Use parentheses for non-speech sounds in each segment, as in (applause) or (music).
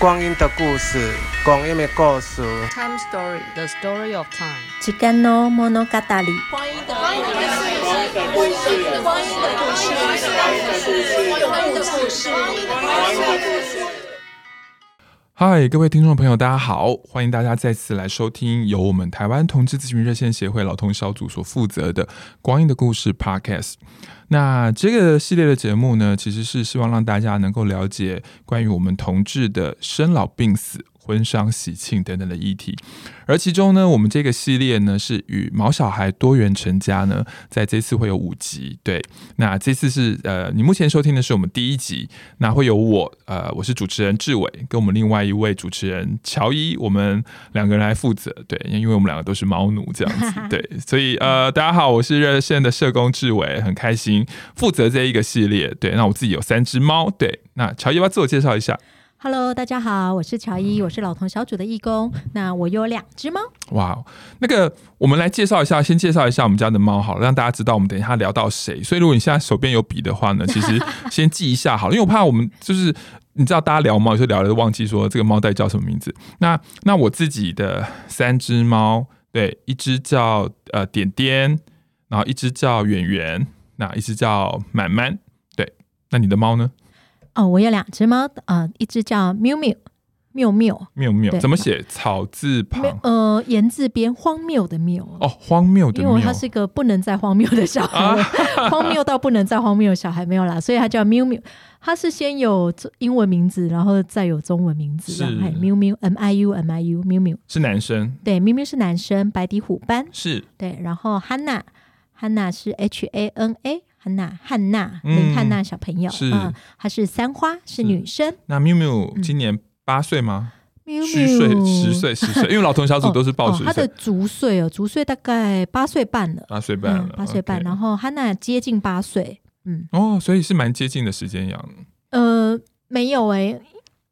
光阴的故事，光阴的故事。Time story, the story of time。时间の物语。光阴的故事，光阴的故事，光阴的故事，光阴的故事，光阴的故事。嗨，各位听众朋友，大家好，欢迎大家再次来收听由我们台湾同志咨询热线协会老同小组所负责的《光阴的故事》Podcast。那这个系列的节目呢，其实是希望让大家能够了解关于我们同志的生老病死。婚丧喜庆等等的议题，而其中呢，我们这个系列呢是与毛小孩多元成家呢，在这次会有五集。对，那这次是呃，你目前收听的是我们第一集，那会有我呃，我是主持人志伟，跟我们另外一位主持人乔伊，我们两个人来负责。对，因为我们两个都是猫奴这样子。(laughs) 对，所以呃，大家好，我是热线的社工志伟，很开心负责这一个系列。对，那我自己有三只猫。对，那乔伊要不要自我介绍一下？Hello，大家好，我是乔伊，我是老同小组的义工。那我有两只猫。哇，那个我们来介绍一下，先介绍一下我们家的猫好了，让大家知道我们等一下聊到谁。所以如果你现在手边有笔的话呢，(laughs) 其实先记一下好了，因为我怕我们就是你知道大家聊猫，有时候聊了都忘记说这个猫到底叫什么名字。那那我自己的三只猫，对，一只叫呃点点，然后一只叫圆圆，那一只叫满满。对，那你的猫呢？哦，我有两只猫，呃，一只叫缪缪，缪缪，缪缪，怎么写？草字旁，呃，言字边，荒谬的谬。哦，荒谬的谬，因为它是一个不能再荒谬的小孩，啊、(laughs) 荒谬到不能再荒谬的小孩没有啦，所以它叫缪缪。它是先有英文名字，然后再有中文名字。是缪缪，M I U M I U，缪缪是男生。对，缪缪是男生，白底虎斑。是对，然后 Hanna Hanna 是 H A N A。汉娜，汉娜，林汉娜小朋友，是，她是三花，是女生。那缪缪今年八岁吗？虚岁，十岁，十岁，(laughs) 因为老同小组都是报十岁。她的足岁哦，足岁大概八岁半了，八岁半了，八岁半。然后汉娜接近八岁，嗯，哦，所以是蛮接近的时间养。呃，没有诶，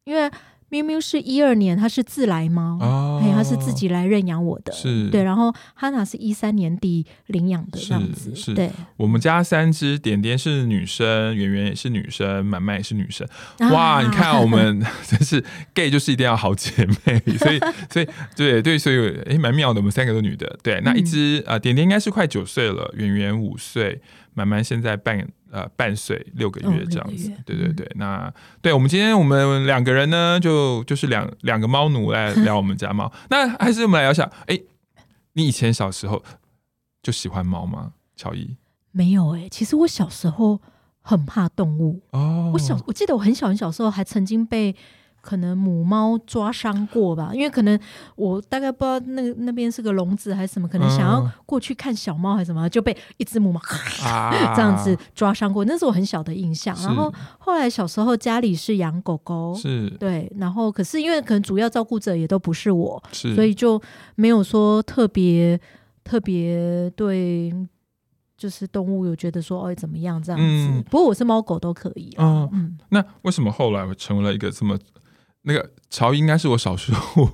因为。缪缪是一二年，它是自来猫，哦，它是自己来认养我的，是对。然后哈娜是一三年底领养的这样子，是，是对。我们家三只点点是女生，圆圆也是女生，满满也是女生。哇，啊、你看我们 (laughs) 真是 gay 就是一定要好姐妹，所以 (laughs) 所以对对，所以诶蛮妙的，我们三个都女的。对，那一只啊、嗯呃、点点应该是快九岁了，圆圆五岁，满满现在半。呃，半岁六个月这样子，哦、对对对。嗯、那对我们今天我们两个人呢，就就是两两个猫奴来 (laughs) 聊我们家猫。那还是我们来聊一下，哎，你以前小时候就喜欢猫吗？乔伊没有哎、欸，其实我小时候很怕动物哦。我小我记得我很小很小时候还曾经被。可能母猫抓伤过吧，因为可能我大概不知道那个那边是个笼子还是什么，可能想要过去看小猫还是什么，就被一只母猫、啊、(laughs) 这样子抓伤过，那是我很小的印象。然后后来小时候家里是养狗狗，是对，然后可是因为可能主要照顾者也都不是我，是所以就没有说特别特别对，就是动物有觉得说哦怎么样这样子。嗯、不过我是猫狗都可以。嗯嗯，那为什么后来成为了一个这么？那个乔应该是我小时候，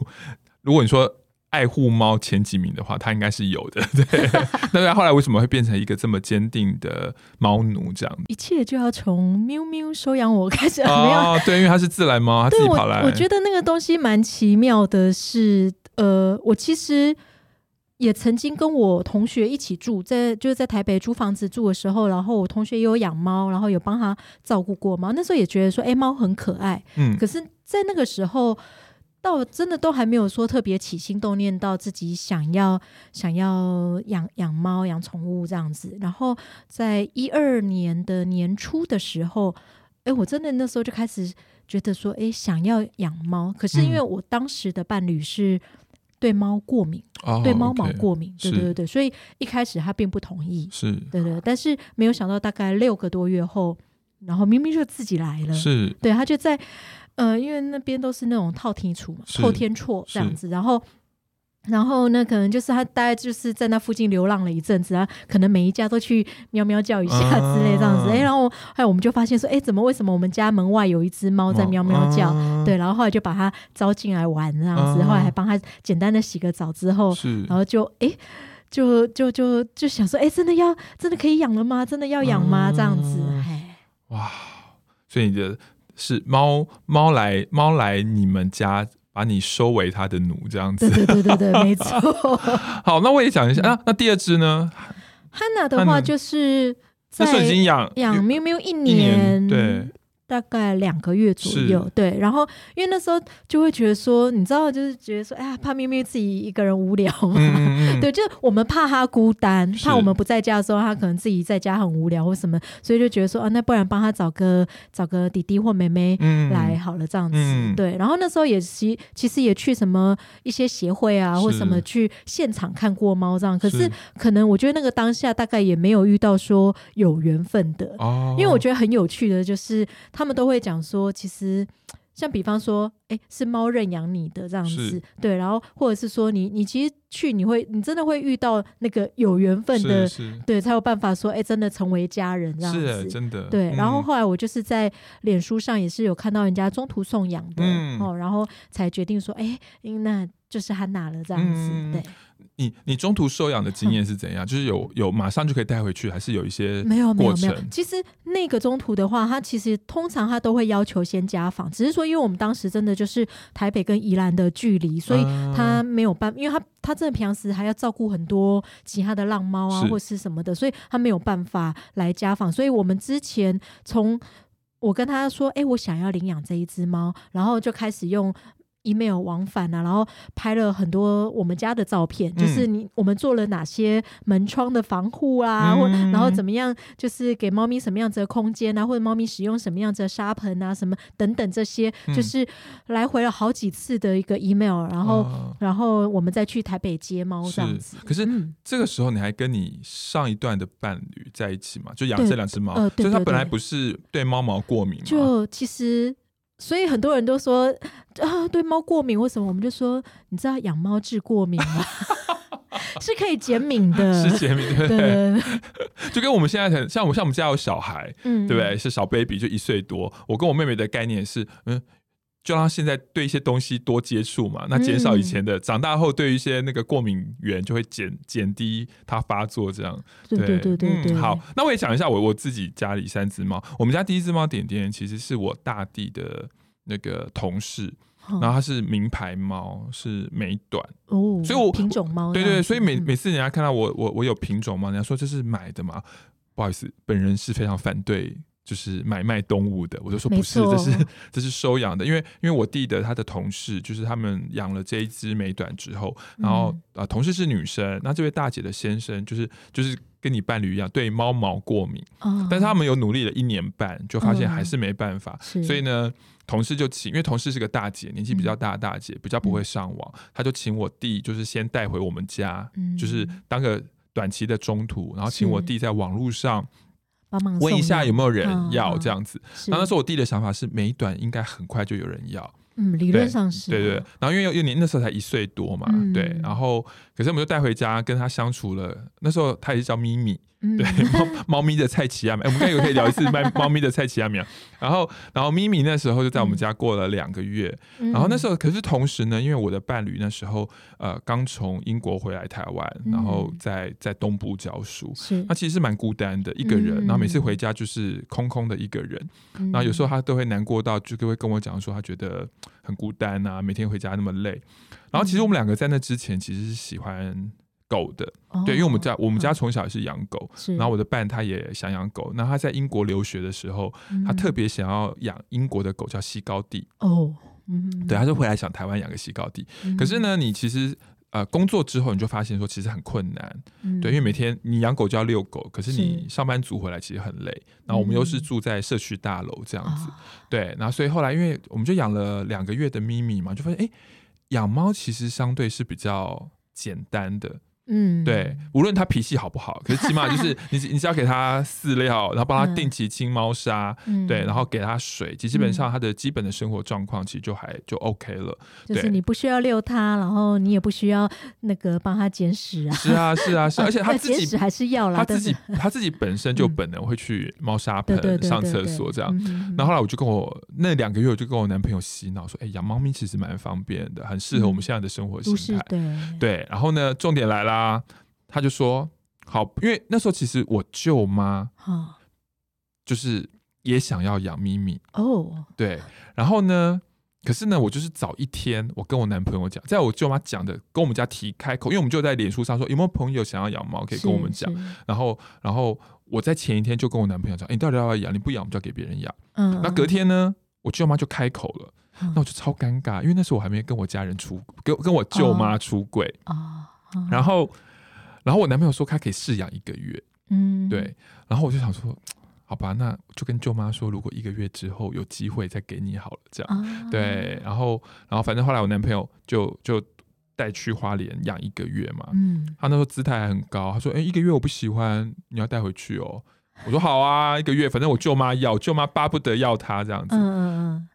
如果你说爱护猫前几名的话，他应该是有的。(laughs) 对，那他后来为什么会变成一个这么坚定的猫奴这样？一切就要从喵喵收养我开始。哦，对，因为它是自来猫，它自己跑来。我，我觉得那个东西蛮奇妙的是，是呃，我其实也曾经跟我同学一起住在，就是在台北租房子住的时候，然后我同学也有养猫，然后有帮他照顾过猫。那时候也觉得说，哎，猫很可爱。嗯，可是。在那个时候，到真的都还没有说特别起心动念到自己想要想要养养猫养宠物这样子。然后在一二年的年初的时候，哎，我真的那时候就开始觉得说，哎，想要养猫。可是因为我当时的伴侣是对猫过敏，嗯、对猫毛过敏，哦、对对对对，所以一开始他并不同意，是对对。但是没有想到，大概六个多月后，然后明明就自己来了，是对他就在。呃，因为那边都是那种套天厝嘛，透天厝这样子，然后，然后呢，可能就是他大概就是在那附近流浪了一阵子啊，可能每一家都去喵喵叫一下之类这样子，哎、啊，然后后来我们就发现说，哎，怎么为什么我们家门外有一只猫在喵喵叫？啊、对，然后后来就把它招进来玩这样子，啊、后来还帮它简单的洗个澡之后，然后就哎，就就就就想说，哎，真的要真的可以养了吗？真的要养吗？啊、这样子，哎，哇，所以你的。是猫猫来猫来你们家，把你收为他的奴这样子。对对对对对，没 (laughs) 错。好，那我也讲一下。那、嗯啊、那第二只呢？Hana 的话就是在已经养养喵喵一年对。大概两个月左右，对，然后因为那时候就会觉得说，你知道，就是觉得说，哎呀，怕咪咪自己一个人无聊嘛，嗯嗯 (laughs) 对，就我们怕他孤单，怕我们不在家的时候，他可能自己在家很无聊或什么，所以就觉得说，啊，那不然帮他找个找个弟弟或妹妹来好了，这样子，嗯、对。然后那时候也其其实也去什么一些协会啊，或什么去现场看过猫这样，可是。可能我觉得那个当下大概也没有遇到说有缘分的，哦、因为我觉得很有趣的就是。他们都会讲说，其实像比方说，哎，是猫认养你的这样子，对，然后或者是说你，你你其实去，你会，你真的会遇到那个有缘分的，对，才有办法说，哎，真的成为家人这样子，是真的，对。然后后来我就是在脸书上也是有看到人家中途送养的，嗯、哦，然后才决定说，哎，那就是汉娜了这样子，嗯、对。你你中途收养的经验是怎样？嗯、(laughs) 就是有有马上就可以带回去，还是有一些没有没有没有？其实那个中途的话，他其实通常他都会要求先家访，只是说因为我们当时真的就是台北跟宜兰的距离，所以他没有办，因为他他真的平常时还要照顾很多其他的浪猫啊是或是什么的，所以他没有办法来家访。所以我们之前从我跟他说，哎、欸，我想要领养这一只猫，然后就开始用。Email 往返啊，然后拍了很多我们家的照片，嗯、就是你我们做了哪些门窗的防护啊，嗯、或然后怎么样，就是给猫咪什么样子的空间啊，或者猫咪使用什么样子的沙盆啊，什么等等这些，嗯、就是来回了好几次的一个 email，然后、哦、然后我们再去台北接猫这样子。可是、嗯、这个时候你还跟你上一段的伴侣在一起嘛？就养这两只猫，呃、对对对对，就他本来不是对猫毛过敏吗？就其实。所以很多人都说啊，对猫过敏，为什么？我们就说，你知道养猫治过敏吗？(laughs) 是可以减敏的，是减敏，对不 (laughs) 就跟我们现在很像，我像我们家有小孩，嗯，对不对？是小 baby，就一岁多。我跟我妹妹的概念是，嗯。就让现在对一些东西多接触嘛，那减少以前的，嗯、长大后对一些那个过敏源就会减减低它发作，这样。对对对对，对、嗯。好，那我也讲一下我我自己家里三只猫。我们家第一只猫点点其实是我大弟的那个同事，嗯、然后它是名牌猫，是美短哦，所以我品种猫。对，对对，所以每每次人家看到我我我有品种猫，人家说这是买的嘛？不好意思，本人是非常反对。就是买卖动物的，我就说不是，这是 (laughs) 这是收养的，因为因为我弟的他的同事，就是他们养了这一只美短之后，然后啊、呃，同事是女生，那这位大姐的先生就是就是跟你伴侣一样对猫毛过敏，哦、但是他们有努力了一年半，就发现还是没办法，嗯、所以呢，同事就请，因为同事是个大姐，年纪比较大的大姐，嗯、比较不会上网，他就请我弟就是先带回我们家，嗯、就是当个短期的中途，然后请我弟在网络上。问一下有没有人要这样子，然后那时候我弟的想法是，美短应该很快就有人要，嗯，理论上是，对对。然后因为幼年那时候才一岁多嘛，对。然后可是我们就带回家跟他相处了，那时候他也是叫咪咪。对，猫猫咪的菜奇亚米，我们刚才有可以聊一次 (laughs) 卖猫咪的菜奇亚米。然后，然后咪咪那时候就在我们家过了两个月。嗯、然后那时候，可是同时呢，因为我的伴侣那时候呃刚从英国回来台湾，然后在在东部教书，是他其实是蛮孤单的一个人。然后每次回家就是空空的一个人。嗯、然后有时候他都会难过到就会跟我讲说，他觉得很孤单啊，每天回家那么累。然后其实我们两个在那之前其实是喜欢。狗的，对，因为我们家我们家从小也是养狗，然后我的伴他也想养狗，那他在英国留学的时候，他特别想要养英国的狗，叫西高地。哦，对，他就回来想台湾养个西高地。可是呢，你其实呃工作之后，你就发现说其实很困难，对，因为每天你养狗就要遛狗，可是你上班族回来其实很累。然后我们又是住在社区大楼这样子，对，然后所以后来因为我们就养了两个月的咪咪嘛，就发现哎，养猫其实相对是比较简单的。嗯，对，无论他脾气好不好，可是起码就是 (laughs) 你，你只要给他饲料，然后帮他定期清猫砂，嗯、对，然后给他水，其实基本上他的基本的生活状况其实就还就 OK 了。就是你不需要遛他，然后你也不需要那个帮他捡屎啊。是啊，是啊，是，(laughs) 而且他自己还是要啦，他自己他自己本身就本能会去猫砂盆上厕所这样。然后后来我就跟我那两个月，我就跟我男朋友洗脑说，哎，养猫咪其实蛮方便的，很适合我们现在的生活形态。对对，然后呢，重点来了。啊，他就说好，因为那时候其实我舅妈，就是也想要养咪咪哦，对，然后呢，可是呢，我就是早一天，我跟我男朋友讲，在我舅妈讲的，跟我们家提开口，因为我们就在脸书上说有没有朋友想要养猫，可以跟我们讲。然后，然后我在前一天就跟我男朋友讲，欸，你到底要不要养？你不养，我们就要给别人养。嗯，那隔天呢，我舅妈就开口了，嗯，那我就超尴尬，因为那时候我还没跟我家人出，跟跟我舅妈出轨啊。然后，然后我男朋友说他可以试养一个月。嗯，对。然后我就想说。好吧，那就跟舅妈说，如果一个月之后有机会再给你好了，这样、啊、对。然后，然后反正后来我男朋友就就带去花莲养一个月嘛。嗯，他那时候姿态还很高，他说：“哎、欸，一个月我不喜欢，你要带回去哦。”我说：“好啊，一个月，反正我舅妈要，舅妈巴不得要他这样子。”嗯嗯，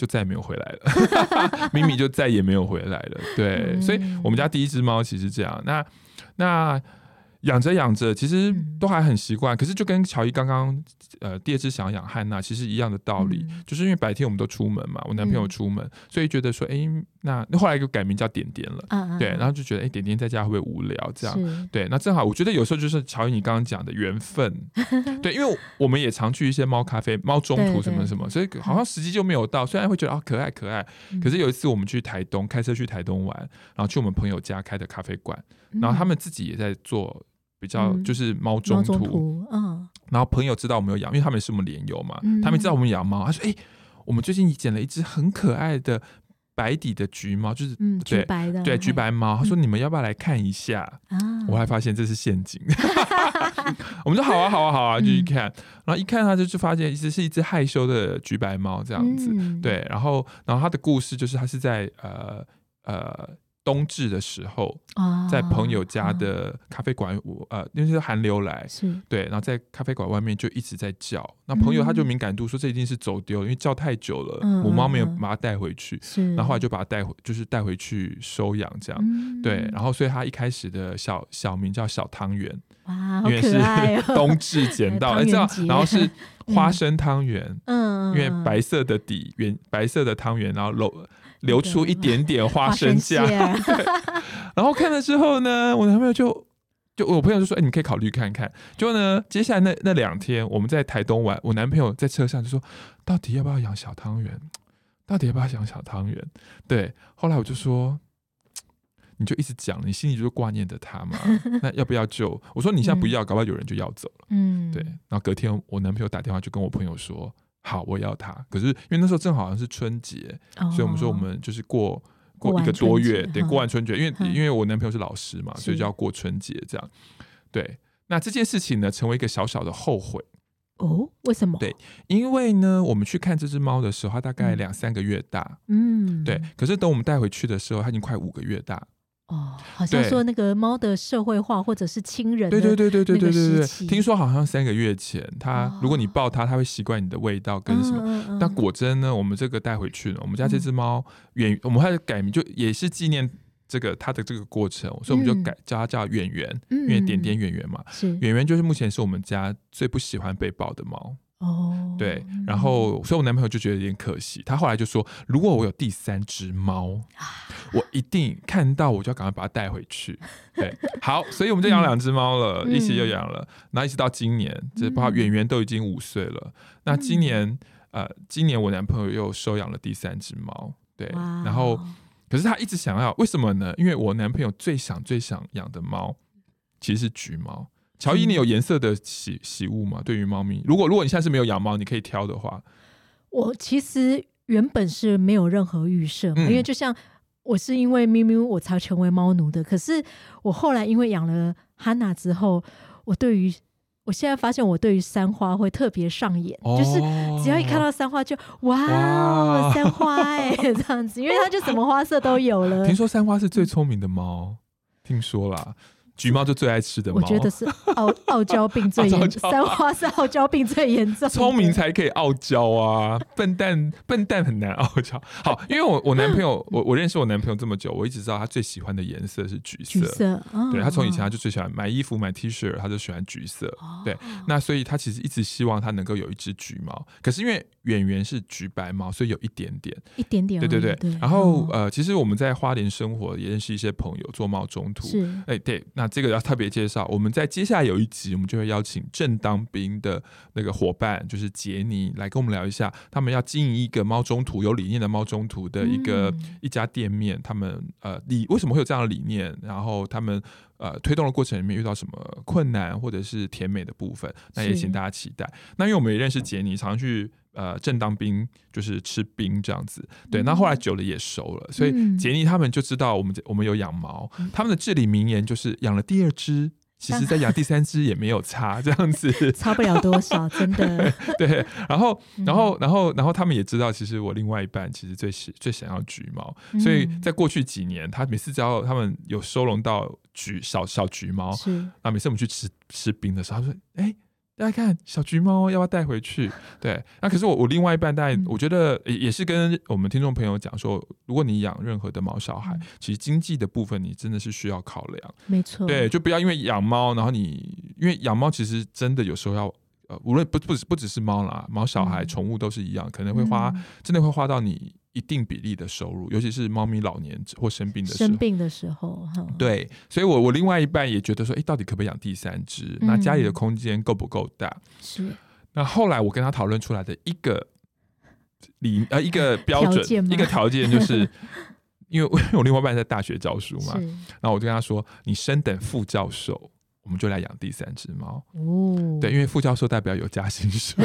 就再也没有回来了，(laughs) 咪咪就再也没有回来了。对，嗯、所以我们家第一只猫其实这样。那那。养着养着，其实都还很习惯、嗯。可是就跟乔伊刚刚呃第二只想养汉娜，其实一样的道理、嗯，就是因为白天我们都出门嘛，我男朋友出门，嗯、所以觉得说，哎、欸，那那后来就改名叫点点了，嗯、对，然后就觉得，哎、欸，点点在家会不会无聊？这样，对，那正好，我觉得有时候就是乔伊你刚刚讲的缘分，(laughs) 对，因为我们也常去一些猫咖啡、猫中途什么什么，所以好像时机就没有到。虽然会觉得啊可爱可爱，可是有一次我们去台东开车去台东玩，然后去我们朋友家开的咖啡馆，然后他们自己也在做。比较就是猫中途，嗯，然后朋友知道我们有养，因为他们是我们连友嘛，嗯、他们知道我们养猫，他说：“哎、欸，我们最近捡了一只很可爱的白底的橘猫，就是、橘白的，对橘白猫。嗯”他说：“你们要不要来看一下？”啊、我还发现这是陷阱，(laughs) 我们说：“好啊，好啊，好啊，就去看。嗯”然后一看，他就就发现其实是一只害羞的橘白猫这样子，嗯、对。然后，然后他的故事就是他是在呃呃。冬至的时候，在朋友家的咖啡馆，我呃，因为是寒流来，是。对，然后在咖啡馆外面就一直在叫，那朋友他就敏感度说这一定是走丢，因为叫太久了，母猫没有把它带回去，然后后来就把它带回，就是带回去收养这样，对，然后所以他一开始的小小名叫小汤圆，哇，因为是 (laughs) 冬至捡到，(laughs) 哎，这样，然后是 (laughs) 花生汤圆，嗯，因为白色的底，圆白色的汤圆，然后漏。流出一点 (laughs) 点花生酱，(laughs) 然后看了之后呢，我男朋友就就我朋友就说：“哎、欸，你可以考虑看看。”就呢，接下来那那两天我们在台东玩，我男朋友在车上就说：“到底要不要养小汤圆？到底要不要养小汤圆？”对，后来我就说：“你就一直讲，你心里就是挂念着他嘛。(laughs) 那要不要就？我说你现在不要，搞不好有人就要走了。”嗯，对。然后隔天我男朋友打电话就跟我朋友说。好，我要它。可是因为那时候正好像是春节，哦，所以我们说我们就是过过一个多月，对，过完春节。因为因为我男朋友是老师嘛，所以就要过春节这样。对，那这件事情呢，成为一个小小的后悔。哦，为什么？对，因为呢，我们去看这只猫的时候，它大概两三个月大。嗯，对。可是等我们带回去的时候，它已经快五个月大。哦，好像说那个猫的社会化或者是亲人，对对对对对对对对。听说好像三个月前，它如果你抱它，它会习惯你的味道跟什么。嗯嗯嗯、但果真呢，我们这个带回去了，我们家这只猫远，我们还改名，就也是纪念这个它的这个过程，所以我们就改叫它叫圆圆，因为点点圆圆嘛。是。圆圆就是目前是我们家最不喜欢被抱的猫。哦，对，然后所以我男朋友就觉得有点可惜，他后来就说，如果我有第三只猫，我一定看到我就要赶快把它带回去。(laughs) 对，好，所以我们就养两只猫了，嗯、一起又养了，那一直到今年，这包括圆圆都已经五岁了。那今年，呃，今年我男朋友又收养了第三只猫，对，然后可是他一直想要，为什么呢？因为我男朋友最想最想养的猫其实是橘猫。乔伊，你有颜色的喜喜物吗？对于猫咪，如果如果你现在是没有养猫，你可以挑的话，我其实原本是没有任何预设嘛，因为就像我是因为咪咪我才成为猫奴的。可是我后来因为养了哈娜之后，我对于我现在发现我对于三花会特别上眼，哦，就是只要一看到三花就哇，哦三花 (laughs) 哎，欸，这样子，因为它就什么花色都有了。听说三花是最聪明的猫，听说啦。橘猫就最爱吃的猫，我觉得是傲傲娇病最严重，三花是傲娇病最严重。聪明才可以傲娇啊，笨蛋笨蛋很难傲娇。好，因为我我男朋友，(laughs) 我我认识我男朋友这么久，我一直知道他最喜欢的颜色是橘色。橘色，哦、对他从以前他就最喜欢买衣服买 T 恤，他就喜欢橘色。哦、对，那所以他其实一直希望他能够有一只橘猫，可是因为演员是橘白猫，所以有一点点，一点点。对对对。对然后、哦、呃，其实我们在花莲生活，也认识一些朋友做猫中途。是，哎、欸，对，那。这个要特别介绍，我们在接下来有一集，我们就会邀请正当兵的那个伙伴，就是杰尼来跟我们聊一下，他们要经营一个猫中途有理念的猫中途的一个、嗯、一家店面，他们呃理为什么会有这样的理念，然后他们呃推动的过程里面遇到什么困难或者是甜美的部分，那也请大家期待。那因为我们也认识杰尼，常常去。呃，正当兵就是吃冰这样子，对。那后来久了也熟了，所以杰尼他们就知道我们我们有养猫，他们的至理名言就是养了第二只，其实再养第三只也没有差，这样子。(laughs) 差不了多少，真的。(laughs) 对，然后然后然后然后他们也知道，其实我另外一半其实最喜最想要橘猫，所以在过去几年，他每次只要他们有收容到橘小小橘猫，是。那，每次我们去吃吃冰的时候，他说：“哎。”大家看小橘猫要不要带回去？(laughs) 对，那可是我我另外一半，带我觉得也也是跟我们听众朋友讲说，如果你养任何的毛小孩，其实经济的部分你真的是需要考量。没错，对，就不要因为养猫，然后你因为养猫其实真的有时候要呃，无论不不不只是猫啦，毛小孩、宠物都是一样，可能会花真的会花到你。一定比例的收入，尤其是猫咪老年或生病的时候。生病的时候，对，所以我我另外一半也觉得说，哎，到底可不可以养第三只？那家里的空间够不够大？是。那后来我跟他讨论出来的一个理呃一个 (laughs) 标准，一个条件就是，(laughs) (laughs) 因为我另外一半在大学教书嘛，然后我就跟他说，你升等副教授。我们就来养第三只猫哦，对，因为副教授代表有加薪水，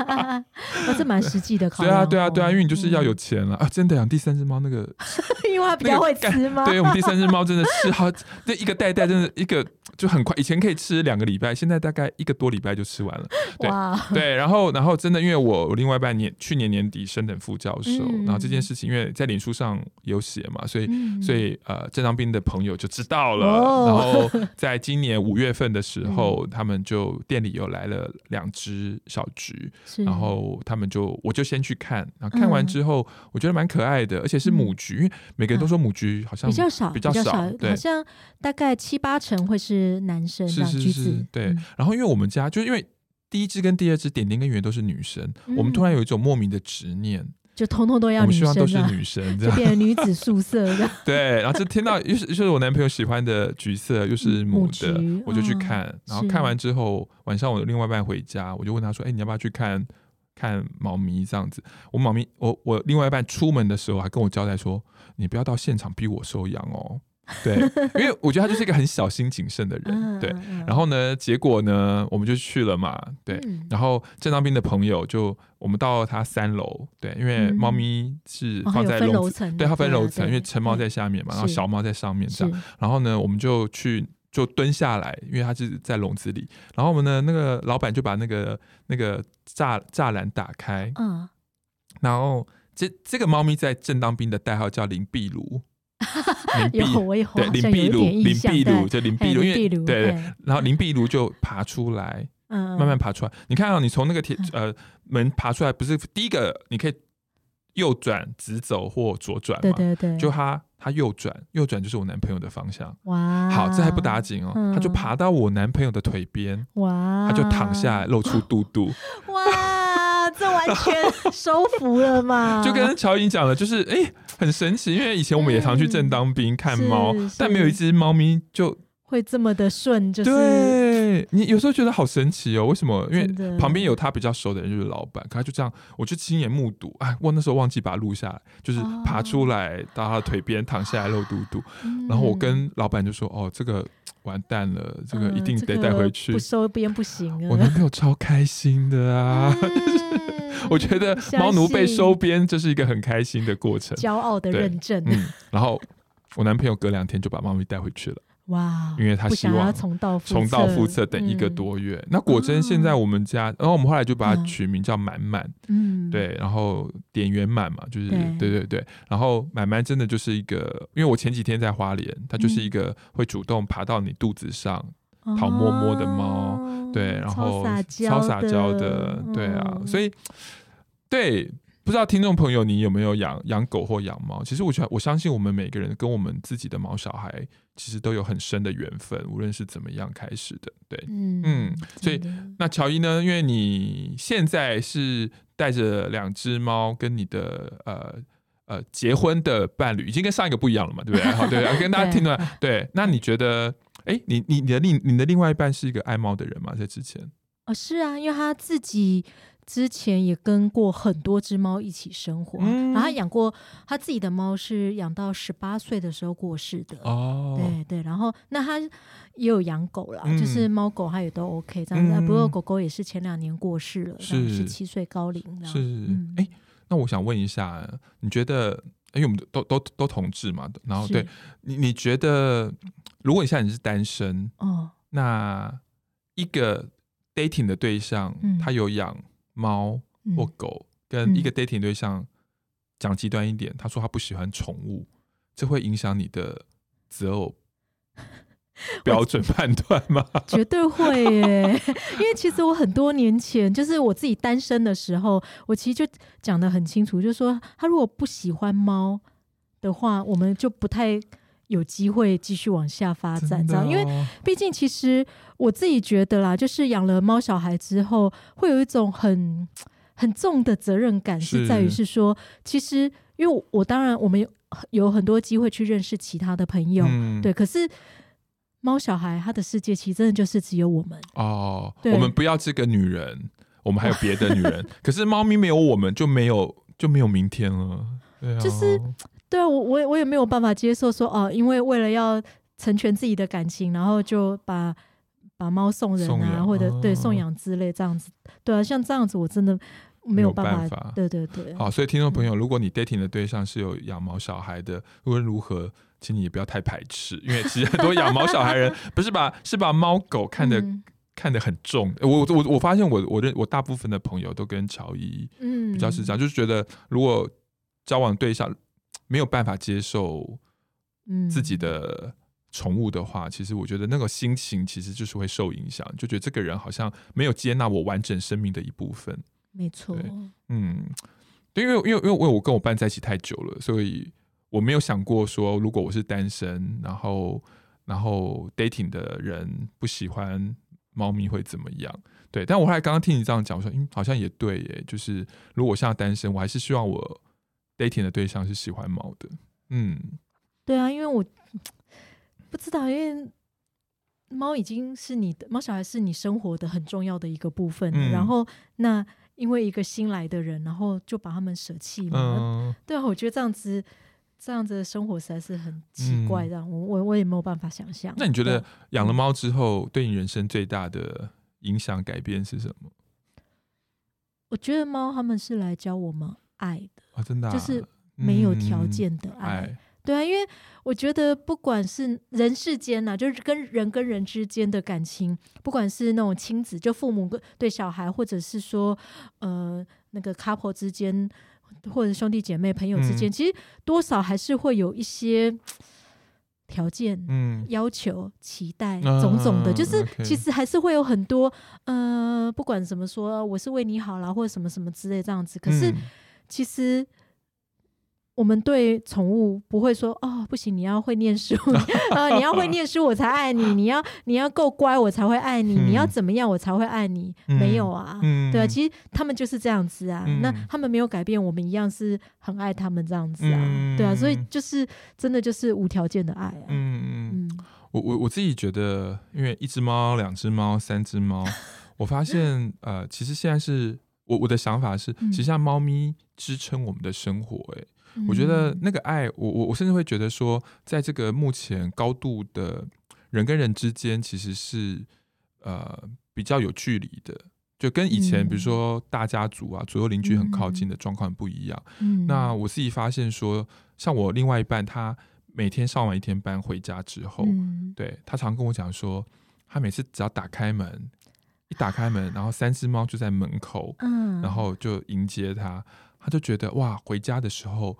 (laughs) 那是蛮实际的考虑。对啊，对啊，对啊，因为你就是要有钱了啊！真的养第三只猫，那个 (laughs) 因为它比较会吃吗？(laughs) 对，我们第三只猫真的是好，这一个袋袋真的一个就很快，以前可以吃两个礼拜，现在大概一个多礼拜就吃完了。对对，然后然后真的，因为我另外一半年去年年底升等副教授，然后这件事情因为在脸书上有写嘛，所以所以呃，正当兵的朋友就知道了，然后在今年。五月份的时候，嗯、他们就店里又来了两只小橘，然后他们就我就先去看，然后看完之后，嗯、我觉得蛮可爱的，而且是母橘，嗯、因为每个人都说母橘好像比较少，比较少，对，好像大概七八成会是男生，是是是，对。嗯、然后因为我们家就因为第一只跟第二只点点跟圆都是女生，嗯、我们突然有一种莫名的执念。就通通都要女生，我们希望都是女生，这样就变成女子宿舍这样。(laughs) 对，然后就听到又是又是我男朋友喜欢的橘色，又是母的，母我就去看。哦、然后看完之后，晚上我的另外一半回家，我就问他说：“哎、欸，你要不要去看看猫咪这样子？”我猫咪，我我另外一半出门的时候还跟我交代说：“你不要到现场逼我收养哦。” (laughs) 对，因为我觉得他就是一个很小心谨慎的人，对。然后呢，结果呢，我们就去了嘛，对。然后正当兵的朋友就，我们到他三楼，对，因为猫咪是放在笼子，对，它分楼层，因为成猫在下面嘛，然后小猫在上面这样。然后呢，我们就去就蹲下来，因为它是在笼子里。然后我们呢那个老板就把那个那个栅栅栏打开，嗯。然后这这个猫咪在正当兵的代号叫林壁炉。(laughs) 有我有对林壁炉，林壁炉就林壁炉，因为对，然后林壁炉就爬出来，慢慢爬出来。你看到你从那个铁呃门爬出来，不是第一个，你可以右转直走或左转嘛？对对对，就他他右转，右转就是我男朋友的方向。哇，好，这还不打紧哦，他就爬到我男朋友的腿边，哇，他就躺下来，露出肚肚，哇，这完全收服了嘛？(laughs) 就跟乔颖讲的，就是哎。很神奇，因为以前我们也常去正当兵看猫，但没有一只猫咪就会这么的顺。就是对你有时候觉得好神奇哦，为什么？因为旁边有他比较熟的人，就是老板，可他就这样，我就亲眼目睹。哎，我那时候忘记把它录下来，就是爬出来到他的腿边躺下来露肚肚，然后我跟老板就说：“哦，这个完蛋了，这个一定得带回去，不收编不行啊。”我男朋友超开心的啊。(laughs) 我觉得猫奴被收编，这是一个很开心的过程，骄傲的认证。嗯，然后我男朋友隔两天就把猫咪带回去了。哇，因为他希望重蹈重蹈覆辙，等一个多月。那果真现在我们家，然后我们后来就把它取名叫满满。嗯，对，然后点圆满嘛，就是对对对。然后满满真的就是一个，因为我前几天在花莲，它就是一个会主动爬到你肚子上讨摸摸的猫。对，然后超撒娇的，对啊，所以对，不知道听众朋友你有没有养养狗或养猫？其实我觉得我相信我们每个人跟我们自己的毛小孩其实都有很深的缘分，无论是怎么样开始的，对，嗯嗯，所以那乔伊呢？因为你现在是带着两只猫跟你的呃呃结婚的伴侣，已经跟上一个不一样了嘛，对不对？(laughs) 好，对，跟大家听的对，那你觉得？哎，你你你的另你的另外一半是一个爱猫的人吗？在之前？哦，是啊，因为他自己之前也跟过很多只猫一起生活，嗯、然后他养过他自己的猫，是养到十八岁的时候过世的。哦，对对，然后那他也有养狗啦，嗯、就是猫狗他也都 OK 这样子。嗯、不过狗狗也是前两年过世了，是十七岁高龄。是，哎、嗯，那我想问一下，你觉得，因为我们都都都，都同志嘛，然后对你，你觉得，如果你现在你是单身，哦，那一个。dating 的对象，嗯、他有养猫或狗，嗯、跟一个 dating 对象讲极端一点，他说他不喜欢宠物，这会影响你的择偶 (laughs) 标准判断吗？(laughs) 绝对会耶！因为其实我很多年前，就是我自己单身的时候，我其实就讲得很清楚，就是说他如果不喜欢猫的话，我们就不太。有机会继续往下发展，这样，因为毕竟其实我自己觉得啦，就是养了猫小孩之后，会有一种很很重的责任感，是在于是。说，其实因为我当然我们有有很多机会去认识其他的朋友，嗯、对，可是猫小孩他的世界其实真的就是只有我们哦，我们不要这个女人，我们还有别的女人，(laughs) 可是猫咪没有我们就没有就没有明天了，对啊，就是。对啊，我我也我也没有办法接受说哦，因为为了要成全自己的感情，然后就把把猫送人啊，或者对送养之类这样子。对啊，像这样子我真的没有办法。对对对。好，所以听众朋友，嗯、如果你 dating 的对象是有养猫小孩的，无论如何，请你也不要太排斥，因为其实很多养猫小孩人 (laughs) 不是把是把猫狗看得、嗯、看得很重。我我我发现我我认我大部分的朋友都跟乔伊嗯比较是这样，嗯、就是觉得如果交往对象。没有办法接受自己的宠物的话，嗯、其实我觉得那个心情其实就是会受影响，就觉得这个人好像没有接纳我完整生命的一部分。没错，嗯，对，因为因为因为我我跟我伴在一起太久了，所以我没有想过说，如果我是单身，然后然后 dating 的人不喜欢猫咪会怎么样？对，但我后来刚刚听你这样讲，我说，嗯，好像也对耶，就是如果我现在单身，我还是希望我。Dating 的对象是喜欢猫的，嗯，对啊，因为我不知道，因为猫已经是你的猫小孩是你生活的很重要的一个部分，嗯、然后那因为一个新来的人，然后就把他们舍弃嘛，嗯、对啊，我觉得这样子这样子的生活实在是很奇怪，这样、嗯、我我我也没有办法想象。那你觉得养了猫之后，对你人生最大的影响改变是什么？我觉得猫他们是来教我们爱的。啊，真的、啊、就是没有条件的爱，对啊，因为我觉得不管是人世间呐、啊，就是跟人跟人之间的感情，不管是那种亲子，就父母对小孩，或者是说呃那个 couple 之间，或者兄弟姐妹、朋友之间，嗯、其实多少还是会有一些条件、嗯，要求、期待，种种的，啊、就是其实还是会有很多呃，不管怎么说，我是为你好啦，或者什么什么之类这样子，可是。嗯其实，我们对宠物不会说哦，不行，你要会念书啊，你要会念书我才爱你，你要你要够乖我才会爱你，嗯、你要怎么样我才会爱你？嗯、没有啊，嗯、对啊，其实他们就是这样子啊，嗯、那他们没有改变，我们一样是很爱他们这样子啊，嗯、对啊，所以就是真的就是无条件的爱啊。嗯嗯，嗯。我我我自己觉得，因为一只猫、两只猫、三只猫，我发现呃，其实现在是。我我的想法是，其实像猫咪支撑我们的生活，欸，哎、嗯，我觉得那个爱，我我我甚至会觉得说，在这个目前高度的人跟人之间，其实是呃比较有距离的，就跟以前比如说大家族啊，左右邻居很靠近的状况不一样。嗯、那我自己发现说，像我另外一半，他每天上完一天班回家之后，嗯、对他常跟我讲说，他每次只要打开门。一打开门，然后三只猫就在门口，嗯，然后就迎接他，他就觉得哇，回家的时候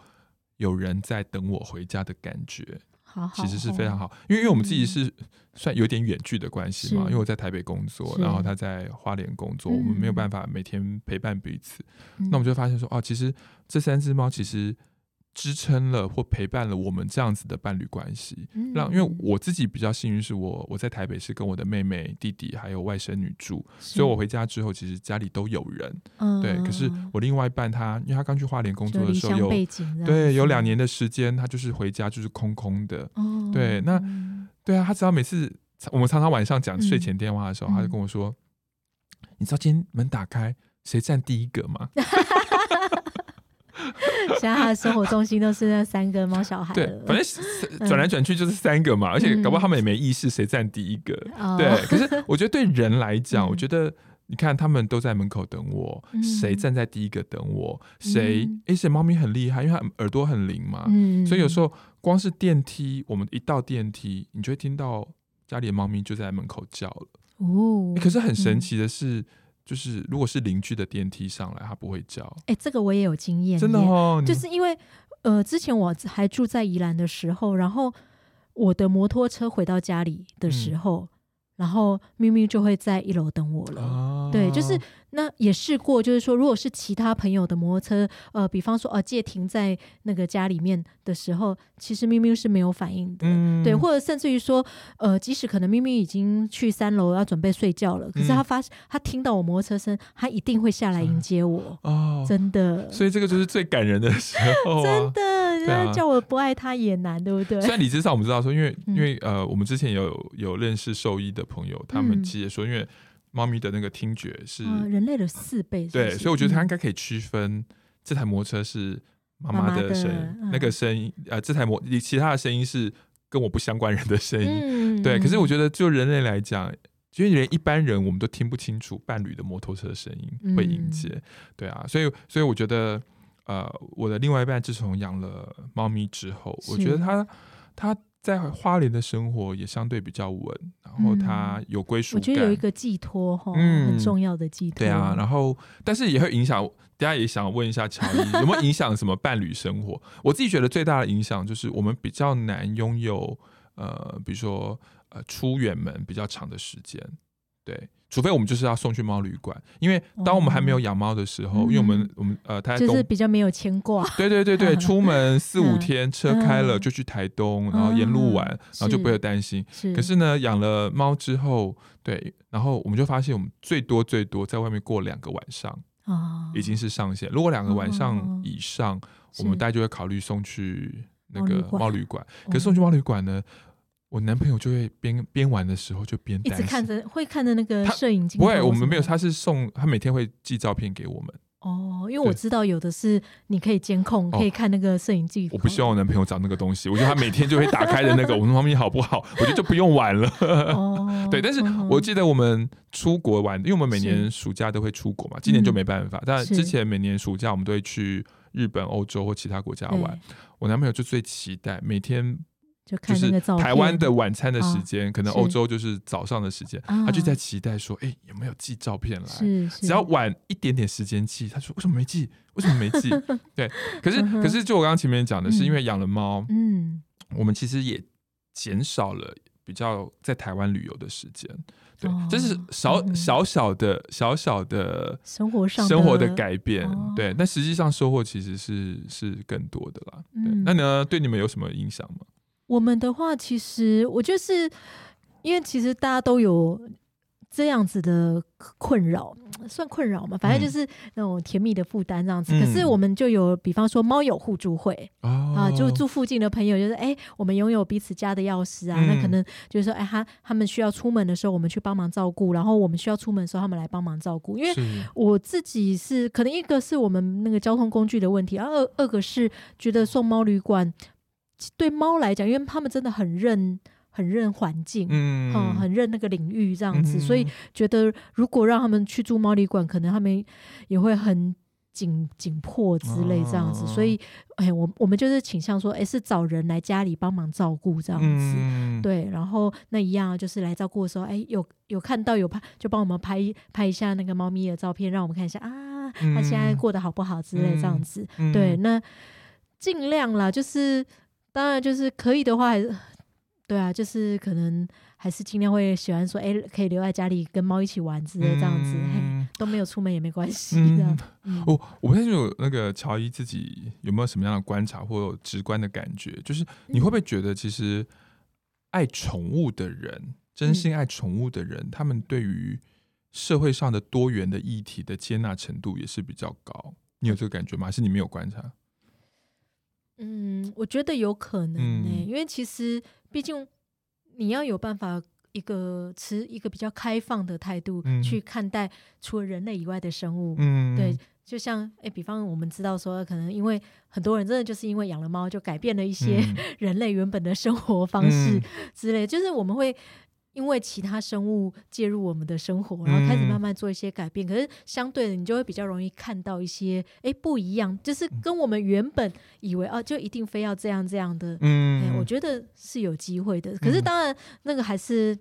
有人在等我回家的感觉，好好，其实是非常好，因为因为我们自己是算有点远距的关系嘛，因为我在台北工作，然后他在花莲工作，我们没有办法每天陪伴彼此，嗯、那我们就发现说，哦，其实这三只猫其实。支撑了或陪伴了我们这样子的伴侣关系，让因为我自己比较幸运，是我我在台北是跟我的妹妹、弟弟还有外甥女住，所以我回家之后，其实家里都有人。对，可是我另外一半他，因为他刚去花莲工作的时候有对有两年的时间，他就是回家就是空空的。对，那对啊，他只要每次我们常常晚上讲睡前电话的时候，嗯、他就跟我说：“你知道今天门打开谁占第一个吗？” (laughs) 现在他的生活重心都是那三个猫小孩。对，反正转来转去就是三个嘛，嗯、而且搞不好他们也没意识谁占第一个。嗯、对，可是我觉得对人来 (laughs) 讲，嗯、我觉得你看他们都在门口等我，谁、嗯、站在第一个等我？谁？而且猫咪很厉害，因为它耳朵很灵嘛，嗯、所以有时候光是电梯，我们一到电梯，你就会听到家里的猫咪就在门口叫了。哦，可是很神奇的是。嗯就是，如果是邻居的电梯上来，他不会叫。哎、欸，这个我也有经验，真的哦。就是因为，呃，之前我还住在宜兰的时候，然后我的摩托车回到家里的时候。嗯然后咪咪就会在一楼等我了，哦、对，就是那也试过，就是说，如果是其他朋友的摩托车，呃，比方说呃借停在那个家里面的时候，其实咪咪是没有反应的，嗯、对，或者甚至于说，呃，即使可能咪咪已经去三楼要准备睡觉了，可是他发、嗯、他听到我摩托车声，他一定会下来迎接我，哦，真的，所以这个就是最感人的时候、啊，真的，啊、叫我不爱他也难，对不对？虽然理智上我们知道说，因为因为呃，我们之前有有认识兽医的。朋友，他们其实说，因为猫咪的那个听觉是、嗯、人类的四倍是是，对，所以我觉得它应该可以区分这台摩托车是妈妈的声音，妈妈那个声音，呃，这台摩其他的声音是跟我不相关人的声音，嗯、对。可是我觉得，就人类来讲，其实连一般人我们都听不清楚伴侣的摩托车声音会迎接，嗯、对啊，所以所以我觉得，呃，我的另外一半自从养了猫咪之后，我觉得他他。在花莲的生活也相对比较稳，然后他有归属感，我觉得有一个寄托哈，嗯，很重要的寄托。对啊，然后但是也会影响，大家也想问一下乔伊有没有影响什么伴侣生活？我自己觉得最大的影响就是我们比较难拥有呃，比如说呃出远门比较长的时间，对。除非我们就是要送去猫旅馆，因为当我们还没有养猫的时候，哦、因为我们我们呃，他就是比较没有牵挂。对对对对，(laughs) 出门四五天，车开了就去台东，嗯、然后沿路玩，嗯、然后就不会担心。是可是呢，养了猫之后，对，然后我们就发现，我们最多最多在外面过两个晚上，哦、已经是上限。如果两个晚上以上，哦、我们大家就会考虑送去那个猫旅馆。可是送去猫旅馆呢？我男朋友就会边边玩的时候就边一直看着，会看着那个摄影机。不会，我们没有，他是送他每天会寄照片给我们。哦，因为我知道有的是你可以监控，可以看那个摄影机。我不希望我男朋友找那个东西，我觉得他每天就会打开的那个，(laughs) 我们猫咪好不好？我觉得就不用玩了。哦，对，但是我记得我们出国玩，因为我们每年暑假都会出国嘛，今年就没办法。但之前每年暑假我们都会去日本、欧洲或其他国家玩。我男朋友就最期待每天。就看那个照片，台湾的晚餐的时间，可能欧洲就是早上的时间，他就在期待说：“哎，有没有寄照片来？只要晚一点点时间寄。”他说：“为什么没寄？为什么没寄？(laughs) ”对，可是可是，就我刚刚前面讲的是，因为养了猫，嗯，我们其实也减少了比较在台湾旅游的时间。对，这是小小小的小小的生活上生活的改变。对，但实际上收获其实是是更多的啦。对，那呢，对你们有什么影响吗？我们的话，其实我就是因为其实大家都有这样子的困扰，算困扰嘛，反正就是那种甜蜜的负担这样子。嗯、可是我们就有，比方说猫友互助会、哦、啊，就住附近的朋友，就是哎、欸，我们拥有彼此家的钥匙啊，嗯、那可能就是说，哎、欸，他他们需要出门的时候，我们去帮忙照顾；然后我们需要出门的时候，他们来帮忙照顾。因为我自己是可能一个是我们那个交通工具的问题，而二二个是觉得送猫旅馆。对猫来讲，因为他们真的很认、很认环境，嗯，嗯，很认那个领域这样子，嗯、所以觉得如果让他们去住猫旅馆，可能他们也会很紧紧迫之类这样子。哦、所以，哎，我我们就是倾向说，哎，是找人来家里帮忙照顾这样子，嗯、对。然后那一样就是来照顾的时候，哎，有有看到有拍，就帮我们拍拍一下那个猫咪的照片，让我们看一下啊，它现在过得好不好之类这样子。嗯、对，那尽量啦，就是。当然，就是可以的话，还是对啊，就是可能还是尽量会喜欢说，哎，可以留在家里跟猫一起玩之类这样子，嗯、都没有出门也没关系。我我不太清楚那个乔伊自己有没有什么样的观察或有直观的感觉，就是你会不会觉得，其实爱宠物的人，嗯、真心爱宠物的人，他们对于社会上的多元的议题的接纳程度也是比较高？你有这个感觉吗？还是你没有观察？嗯，我觉得有可能呢、欸，嗯、因为其实毕竟你要有办法一个持一个比较开放的态度去看待除了人类以外的生物。嗯，对，就像哎，比方我们知道说，可能因为很多人真的就是因为养了猫，就改变了一些人类原本的生活方式之类，就是我们会。因为其他生物介入我们的生活，然后开始慢慢做一些改变。嗯、可是相对的，你就会比较容易看到一些哎不一样，就是跟我们原本以为啊，就一定非要这样这样的。嗯，我觉得是有机会的。可是当然，那个还是、嗯、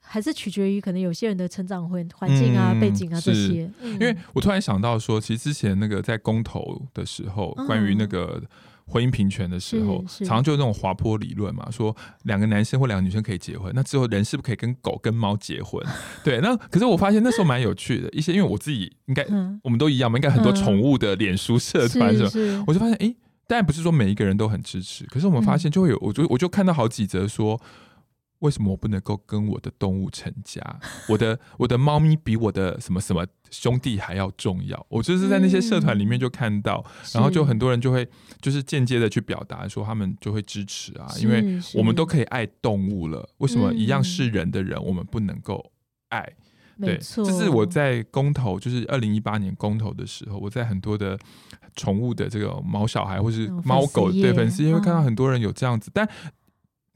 还是取决于可能有些人的成长环环境啊、嗯、背景啊这些。因为我突然想到说，其实之前那个在公投的时候，嗯、关于那个。婚姻平权的时候，常常就有那种滑坡理论嘛，说两个男生或两个女生可以结婚，那之后人是不是可以跟狗跟猫结婚？(laughs) 对，那可是我发现那时候蛮有趣的，一些因为我自己应该、嗯、我们都一样嘛，应该很多宠物的脸书社团什么？我就发现，哎、欸，当然不是说每一个人都很支持，可是我们发现就会有，我就我就看到好几则说。为什么我不能够跟我的动物成家？(laughs) 我的我的猫咪比我的什么什么兄弟还要重要。我就是在那些社团里面就看到，嗯、然后就很多人就会就是间接的去表达说他们就会支持啊，因为我们都可以爱动物了，为什么一样是人的人我们不能够爱？嗯、对，这是我在公投，就是二零一八年公投的时候，我在很多的宠物的这个毛小孩或是猫狗对粉丝也会看到很多人有这样子，但。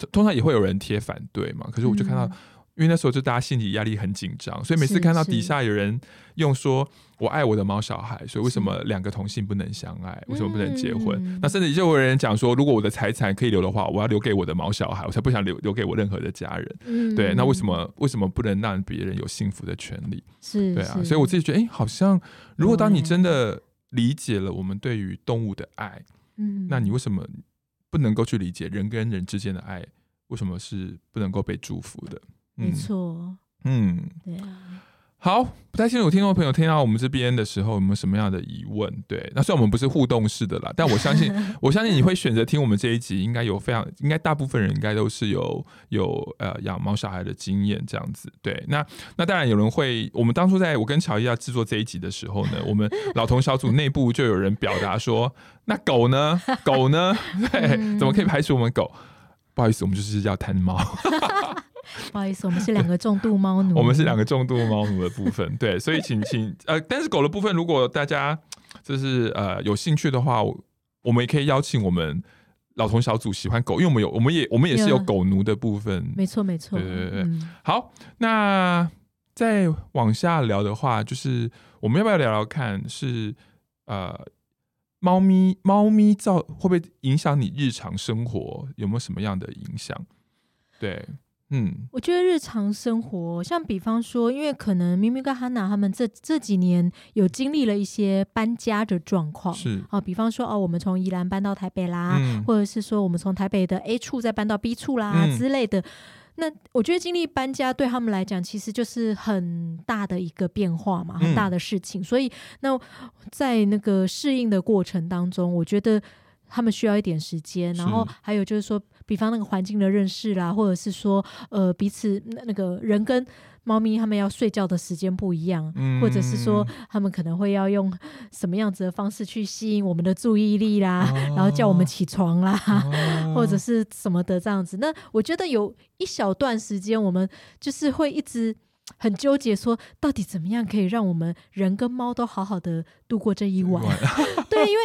通常也会有人贴反对嘛，可是我就看到，嗯、因为那时候就大家心理压力很紧张，所以每次看到底下有人用说“我爱我的猫小孩”，所以为什么两个同性不能相爱？为什么不能结婚？嗯、那甚至就有人讲说，如果我的财产可以留的话，我要留给我的猫小孩，我才不想留留给我任何的家人。嗯、对，那为什么为什么不能让别人有幸福的权利？是，对啊，所以我自己觉得，哎、欸，好像如果当你真的理解了我们对于动物的爱，嗯，那你为什么？不能够去理解人跟人之间的爱为什么是不能够被祝福的？嗯、没错，嗯，对啊。好，不太清楚听众朋友听到我们这边的时候有没有什么样的疑问？对，那虽然我们不是互动式的啦，但我相信，(laughs) 我相信你会选择听我们这一集，应该有非常，应该大部分人应该都是有有呃养猫小孩的经验这样子。对，那那当然有人会，我们当初在我跟乔伊要制作这一集的时候呢，(laughs) 我们老同小组内部就有人表达说，那狗呢？(laughs) 狗呢？对，怎么可以排除我们狗？不好意思，我们就是要贪猫。(laughs) 不好意思，我们是两个重度猫奴。我们是两个重度猫奴的部分，对，所以 (laughs) 请请呃，但是狗的部分，如果大家就是呃有兴趣的话，我们也可以邀请我们老同小组喜欢狗，因为我们有，我们也我们也是有狗奴的部分。没错，没错。对对对，嗯、好，那再往下聊的话，就是我们要不要聊聊看是，是呃，猫咪猫咪造会不会影响你日常生活？有没有什么样的影响？对。嗯，我觉得日常生活，像比方说，因为可能明明跟哈娜他们这这几年有经历了一些搬家的状况，是啊，比方说哦，我们从宜兰搬到台北啦，嗯、或者是说我们从台北的 A 处再搬到 B 处啦、嗯、之类的。那我觉得经历搬家对他们来讲，其实就是很大的一个变化嘛，很大的事情。嗯、所以那在那个适应的过程当中，我觉得。他们需要一点时间，然后还有就是说，比方那个环境的认识啦，或者是说，呃，彼此那那个人跟猫咪他们要睡觉的时间不一样，嗯、或者是说，他们可能会要用什么样子的方式去吸引我们的注意力啦，哦、然后叫我们起床啦，哦、(laughs) 或者是什么的这样子。那我觉得有一小段时间，我们就是会一直很纠结，说到底怎么样可以让我们人跟猫都好好的度过这一晚？(laughs) 对，因为。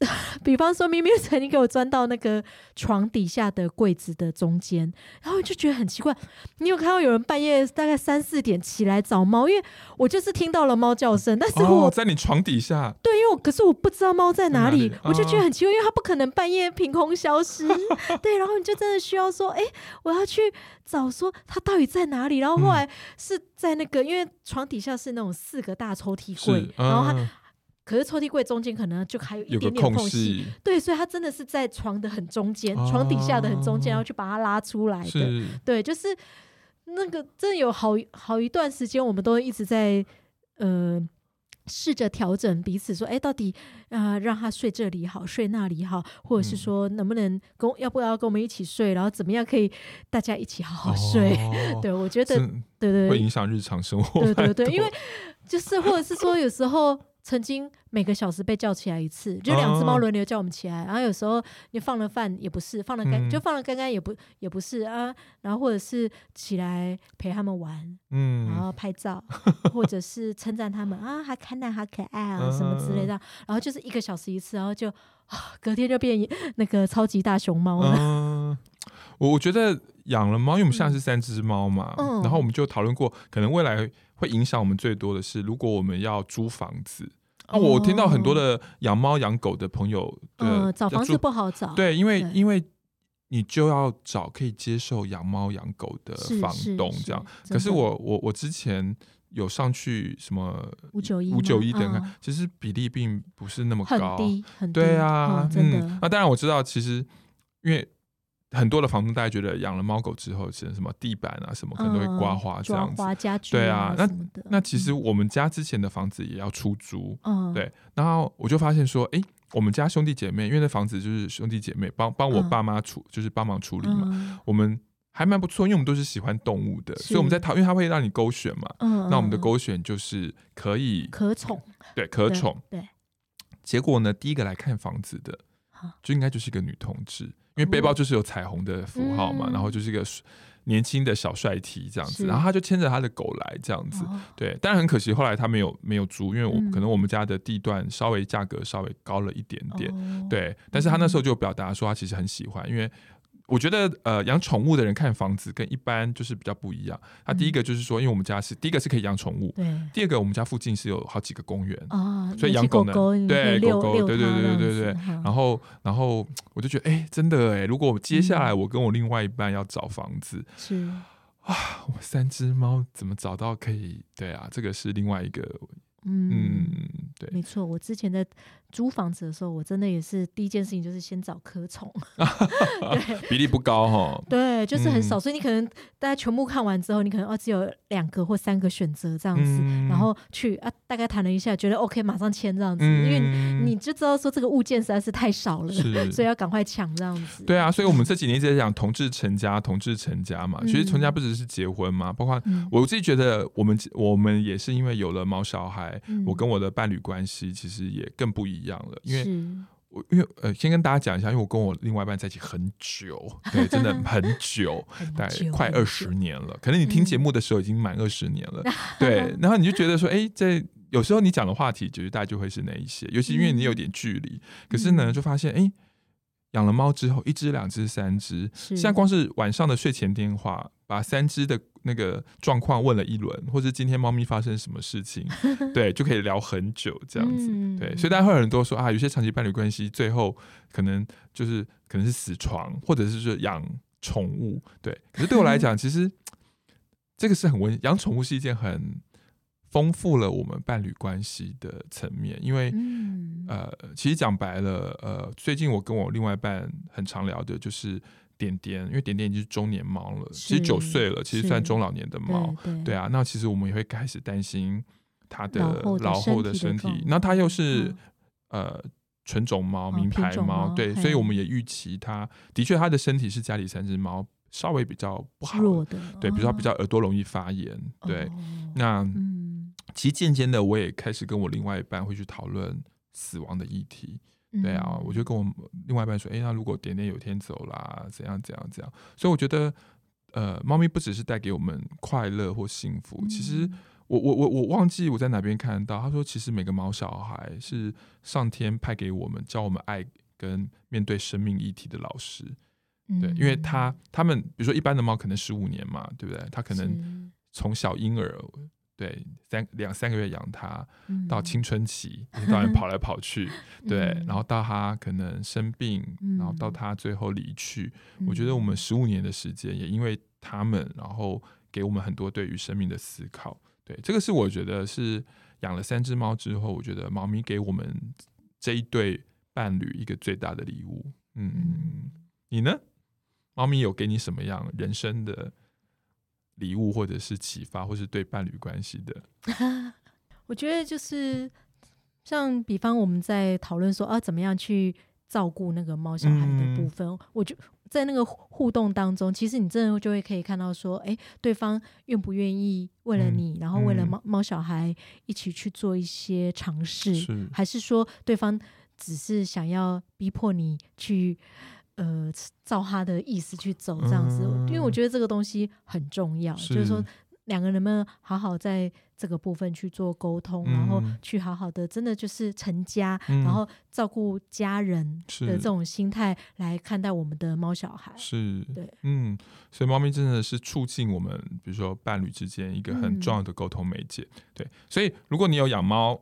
(laughs) 比方说，咪咪曾经给我钻到那个床底下的柜子的中间，然后我就觉得很奇怪。你有看到有人半夜大概三四点起来找猫？因为我就是听到了猫叫声，但是我、哦、在你床底下。对，因为我可是我不知道猫在哪里，我就觉得很奇怪，因为它不可能半夜凭空消失。(laughs) 对，然后你就真的需要说，哎，我要去找说它到底在哪里。然后后来是在那个，因为床底下是那种四个大抽屉柜，嗯、然后它。可是抽屉柜中间可能就还有一点点空隙，对，所以他真的是在床的很中间，哦、床底下的很中间，然后去把它拉出来的。对，就是那个真的有好好一段时间，我们都一直在呃试着调整彼此，说，哎，到底啊、呃、让他睡这里好，睡那里好，或者是说能不能跟要不要跟我们一起睡，然后怎么样可以大家一起好好睡？哦、对，我觉得对，对。会影响日常生活，对对对，因为 (laughs) 就是或者是说有时候。曾经每个小时被叫起来一次，就两只猫轮流叫我们起来。然后有时候你放了饭也不是，放了干、嗯、就放了干干也不也不是啊。然后或者是起来陪他们玩，嗯，然后拍照，(laughs) 或者是称赞他们啊，好可爱，好可爱啊，什么之类的。然后就是一个小时一次，然后就啊，隔天就变那个超级大熊猫了。嗯，我我觉得养了猫，因为我们现在是三只猫嘛，嗯、然后我们就讨论过，可能未来。会影响我们最多的是，如果我们要租房子，啊、我听到很多的养猫养狗的朋友，呃，找房子不好找，对，因为因为你就要找可以接受养猫养狗的房东这样。可是我我我之前有上去什么五九一五九一等看，嗯、其实比例并不是那么高，很低，很低对啊，嗯、真的。那、嗯、当然我知道，其实因为。很多的房东大家觉得养了猫狗之后，是什么地板啊什么可能都会刮花这样子，刮家具对啊。那那其实我们家之前的房子也要出租，嗯，对。然后我就发现说，哎，我们家兄弟姐妹，因为那房子就是兄弟姐妹帮帮我爸妈处，就是帮忙处理嘛。我们还蛮不错，因为我们都是喜欢动物的，所以我们在讨，因为它会让你勾选嘛。嗯。那我们的勾选就是可以可宠，对，可宠。对。结果呢，第一个来看房子的，就应该就是一个女同志。因为背包就是有彩虹的符号嘛，嗯、然后就是一个年轻的小帅 T 这样子，然后他就牵着他的狗来这样子，哦、对，但很可惜后来他没有没有租，因为我、嗯、可能我们家的地段稍微价格稍微高了一点点，哦、对，但是他那时候就表达说他其实很喜欢，因为。我觉得呃，养宠物的人看房子跟一般就是比较不一样。他第一个就是说，因为我们家是第一个是可以养宠物，对。第二个，我们家附近是有好几个公园啊，所以养狗呢，对狗狗，对对对对对对。然后然后我就觉得，哎，真的哎，如果接下来我跟我另外一半要找房子，是啊，我三只猫怎么找到可以？对啊，这个是另外一个。嗯，对，没错。我之前在租房子的时候，我真的也是第一件事情就是先找柯宠，(laughs) 对，比例不高哈。对，就是很少，所以你可能大家全部看完之后，你可能哦只有两个或三个选择这样子，然后去啊大概谈了一下，觉得 OK，马上签这样子，因为你就知道说这个物件实在是太少了，所以要赶快抢这样子。对啊，所以我们这几年一直在讲同志成家，同志成家嘛。其实成家不只是结婚嘛，包括我自己觉得，我们我们也是因为有了毛小孩。我跟我的伴侣关系其实也更不一样了，因为我因为呃，先跟大家讲一下，因为我跟我另外一半在一起很久，对，真的很久，(laughs) 大概快二十年了。可能你听节目的时候已经满二十年了，对。(laughs) 然后你就觉得说，哎，在有时候你讲的话题，就是大概就会是那一些，尤其因为你有点距离。可是呢，就发现哎。养了猫之后，一只、两只、三只，现在光是晚上的睡前电话，把三只的那个状况问了一轮，或者今天猫咪发生什么事情，(laughs) 对，就可以聊很久这样子。对，所以大家会有人都说啊，有些长期伴侣关系最后可能就是可能是死床，或者是说养宠物。对，可是对我来讲，(laughs) 其实这个是很温，养宠物是一件很。丰富了我们伴侣关系的层面，因为，嗯、呃，其实讲白了，呃，最近我跟我另外一半很常聊的就是点点，因为点点已经是中年猫了，是其实九岁了，其实算中老年的猫，对，啊，那其实我们也会开始担心它的老后的身体，那它又是、嗯、呃纯种猫、名牌猫，对，所以我们也预期它的确它的身体是家里三只猫稍微比较不好的，对，比如说它比较耳朵容易发炎，哦、对，那。嗯。其实渐渐的，我也开始跟我另外一半会去讨论死亡的议题。对啊，我就跟我另外一半说：“哎，那如果点点有天走啦，怎样怎样怎样？”所以我觉得，呃，猫咪不只是带给我们快乐或幸福。其实我，我我我我忘记我在哪边看到，他说，其实每个毛小孩是上天派给我们教我们爱跟面对生命议题的老师。对，因为他他们比如说一般的猫可能十五年嘛，对不对？他可能从小婴儿。对，三两三个月养它，到青春期，当然 (laughs) 跑来跑去，对，然后到它可能生病，然后到它最后离去。我觉得我们十五年的时间，也因为他们，然后给我们很多对于生命的思考。对，这个是我觉得是养了三只猫之后，我觉得猫咪给我们这一对伴侣一个最大的礼物。嗯，你呢？猫咪有给你什么样人生的？礼物，或者是启发，或是对伴侣关系的，(laughs) 我觉得就是像比方我们在讨论说啊，怎么样去照顾那个猫小孩的部分，嗯、我就在那个互动当中，其实你真的就会可以看到说，哎，对方愿不愿意为了你，嗯、然后为了猫猫小孩一起去做一些尝试，是。还是说对方只是想要逼迫你去，呃，照他的意思去走这样子？嗯、因为我觉得这个东西很重要，是就是说。两个人们好好在这个部分去做沟通，嗯、然后去好好的，真的就是成家，嗯、然后照顾家人的这种心态来看待我们的猫小孩。是，对，嗯，所以猫咪真的是促进我们，比如说伴侣之间一个很重要的沟通媒介。嗯、对，所以如果你有养猫。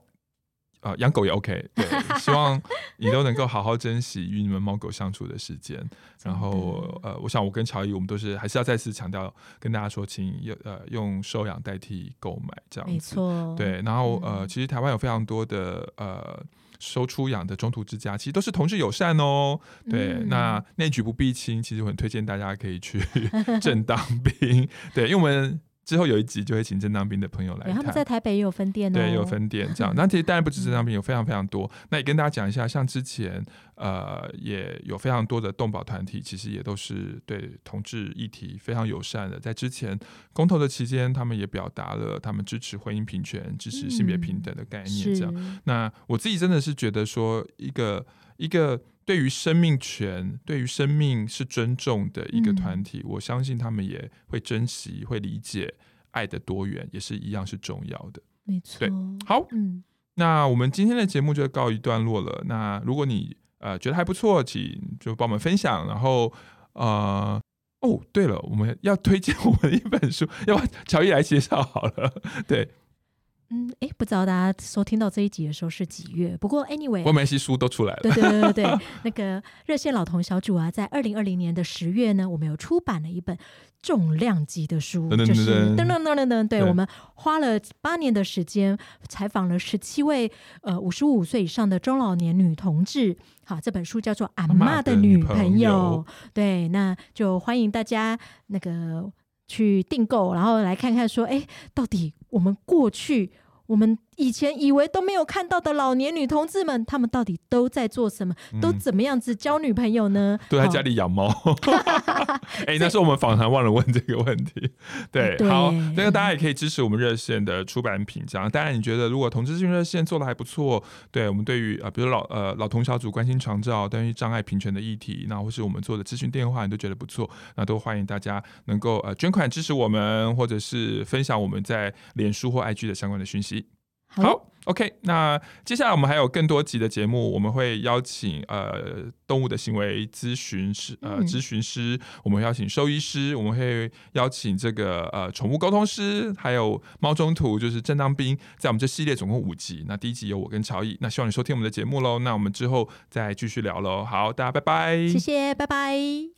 啊，养狗也 OK，(laughs) 对，希望你都能够好好珍惜与你们猫狗相处的时间。然后，呃，我想我跟乔伊，我们都是还是要再次强调，跟大家说，请用呃用收养代替购买这样子。没错。对，然后呃，其实台湾有非常多的呃收出养的中途之家，其实都是同志友善哦。对，嗯、那内举不避亲，其实我很推荐大家可以去 (laughs) 正当 (laughs) 兵。对，因为我们。之后有一集就会请正当兵的朋友来，他们在台北也有分店哦。对，有分店这样。那其实当然不止正当兵，有非常非常多。那也跟大家讲一下，像之前呃也有非常多的动保团体，其实也都是对同志议题非常友善的。在之前公投的期间，他们也表达了他们支持婚姻平权、支持性别平等的概念。这样。嗯、那我自己真的是觉得说，一个一个。对于生命权，对于生命是尊重的一个团体，嗯、我相信他们也会珍惜、会理解爱的多元，也是一样是重要的。没错。对，好，嗯，那我们今天的节目就告一段落了。那如果你呃觉得还不错，请就帮我们分享。然后呃，哦，对了，我们要推荐我们一本书，要不乔伊来介绍好了。(laughs) 对。嗯，哎，不知道大家收听到这一集的时候是几月？不过 anyway，我们系书都出来了。对对对对对，(laughs) 那个热线老同小组啊，在二零二零年的十月呢，我们有出版了一本重量级的书，就是噔噔噔噔噔，对，我们花了八年的时间，采访了十七位呃五十五岁以上的中老年女同志。好，这本书叫做《阿妈的女朋友》，对，那就欢迎大家那个去订购，然后来看看说，哎，到底。我们过去，我们。以前以为都没有看到的老年女同志们，她们到底都在做什么？嗯、都怎么样子交女朋友呢？都在家里养猫。(laughs) 哎、欸，那是我们访谈忘了问这个问题。(laughs) 对，对好，那个大家也可以支持我们热线的出版品，这样。当然，你觉得如果同志咨询热线做的还不错，对我们对于啊，比如老呃老同小组关心长照、关于障碍平权的议题，那或是我们做的咨询电话，你都觉得不错，那都欢迎大家能够呃捐款支持我们，或者是分享我们在脸书或 IG 的相关的讯息。好，OK，那接下来我们还有更多集的节目，我们会邀请呃动物的行为咨询师，呃咨询师，我们会邀请兽医师，我们会邀请这个呃宠物沟通师，还有猫中途就是正当兵，在我们这系列总共五集，那第一集有我跟乔伊，那希望你收听我们的节目喽，那我们之后再继续聊喽，好，大家拜拜，谢谢，拜拜。